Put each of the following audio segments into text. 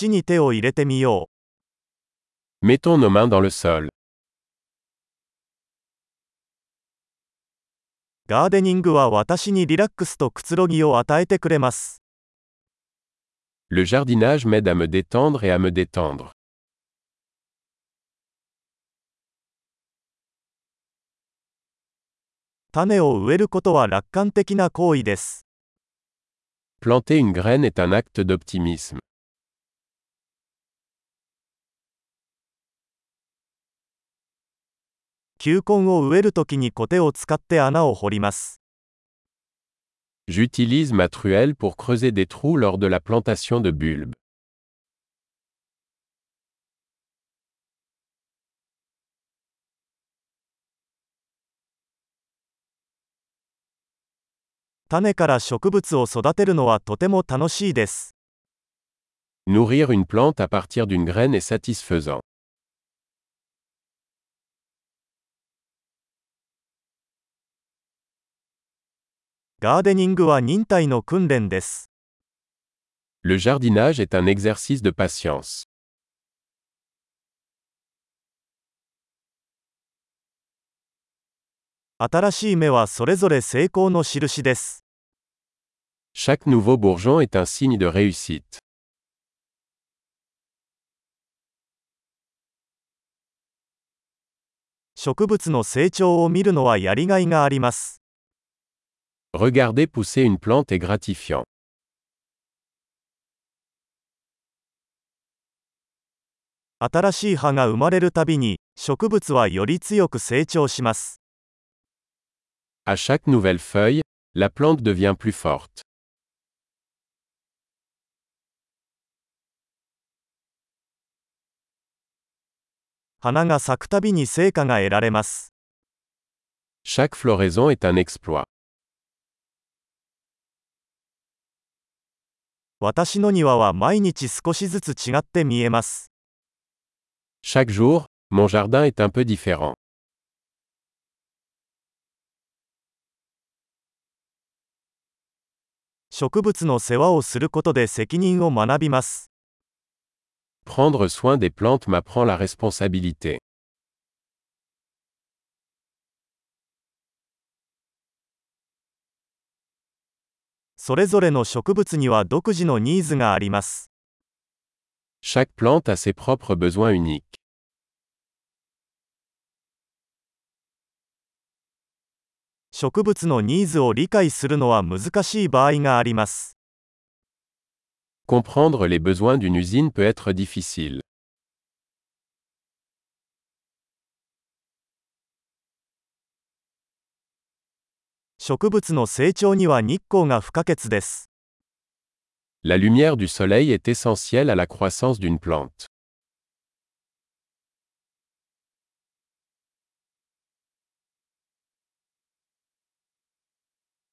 土に手を入れてみよ Mettons nos mains dans le sol. う。ガーデニングは私にリラックスとくつろぎを与えてくれます。Le jardinage m'aide à me détendre et à me détendre. 種を植えることは楽観的な行為です。Planter une graine est un acte d'optimisme. 球根を植えるときにコテを使って穴を掘ります。J'utilise ma truelle pour creuser des trous lors de la plantation de bulbes. 種から植物を育てるのはとても楽しいです。Nourrir une plante à partir d'une graine est satisfaisant. ガーデニングは忍耐の訓練です。Le jardinage est un exercice de patience. 新しい芽はそれぞれ成功の印です。Chaque nouveau bourgeon est un signe de réussite. 植物の成長を見るのはやりがいがあります。Regarder pousser une plante est gratifiant. À chaque nouvelle feuille, la plante devient plus forte. Chaque floraison est un exploit. 私の庭は毎日少しずつ違って見えます。Chaque jour, mon jardin est un peu différent. 植物の世話をすることで責任を学びます。Prendre soin des plantes m'apprend la responsabilité. それぞれの植物には独自のニーズがあります。Chaque plante a ses propres besoins uniques. 植物のニーズを理解するのは難しい場合があります。Comprendre les besoins d'une usine peut être difficile. 植物の成長には日光が不可欠です。La lumière du soleil est essentielle à la croissance d'une plante.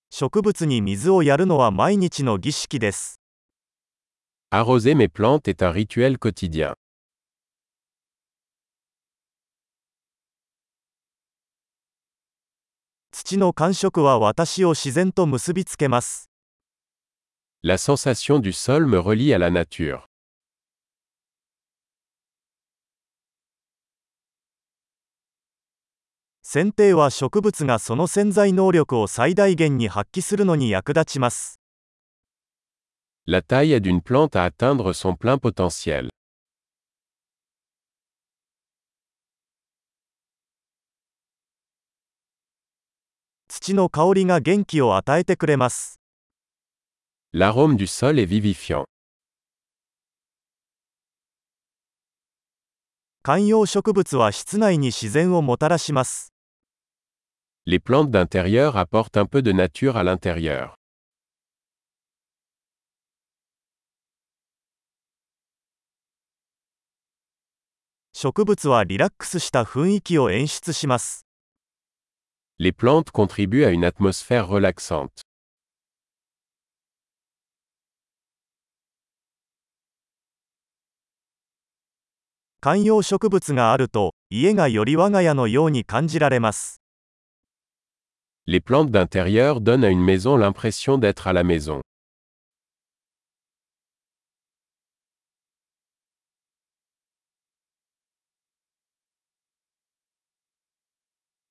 植物に水をやるのは毎日の儀式です。Arroser mes plantes est un rituel quotidien. 土の感触は私を自然と結びつけます。La sensation du sol me relie à la nature. 剪定は植物がその潜在能力を最大限に発揮するのに役立ちます。La taille aide une plante à atteindre son plein potentiel. 土の香りが元気を与えてくれます。L'arôme du sol est vivifiant. 観葉植物は室内に自然をもたらします。Les plantes d'intérieur apportent un peu de nature à l'intérieur. 植物はリラックスした雰囲気を演出します。Les plantes contribuent à une atmosphère relaxante. Les plantes d'intérieur donnent à une maison l'impression d'être à la maison.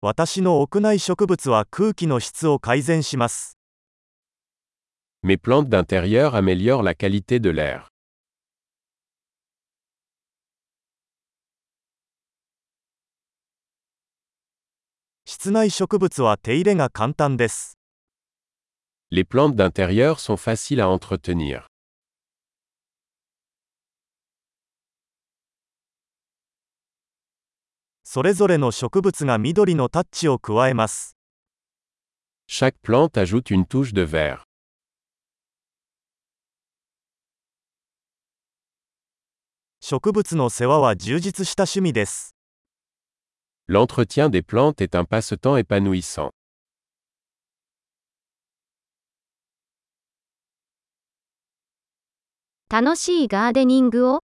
私の屋内植物は空気の質を改善します。Mes plantes d'intérieur améliorent la qualité de l'air. 室内植物は手入れが簡単です。Les plantes d'intérieur sont faciles à entretenir. それぞれの植物が緑のタッチを加えます。Chaque plante ajoute une touche de vert. 植物の世話は充実した趣味です。L'entretien des plantes est un passe-temps épanouissant. 楽しいガーデニングを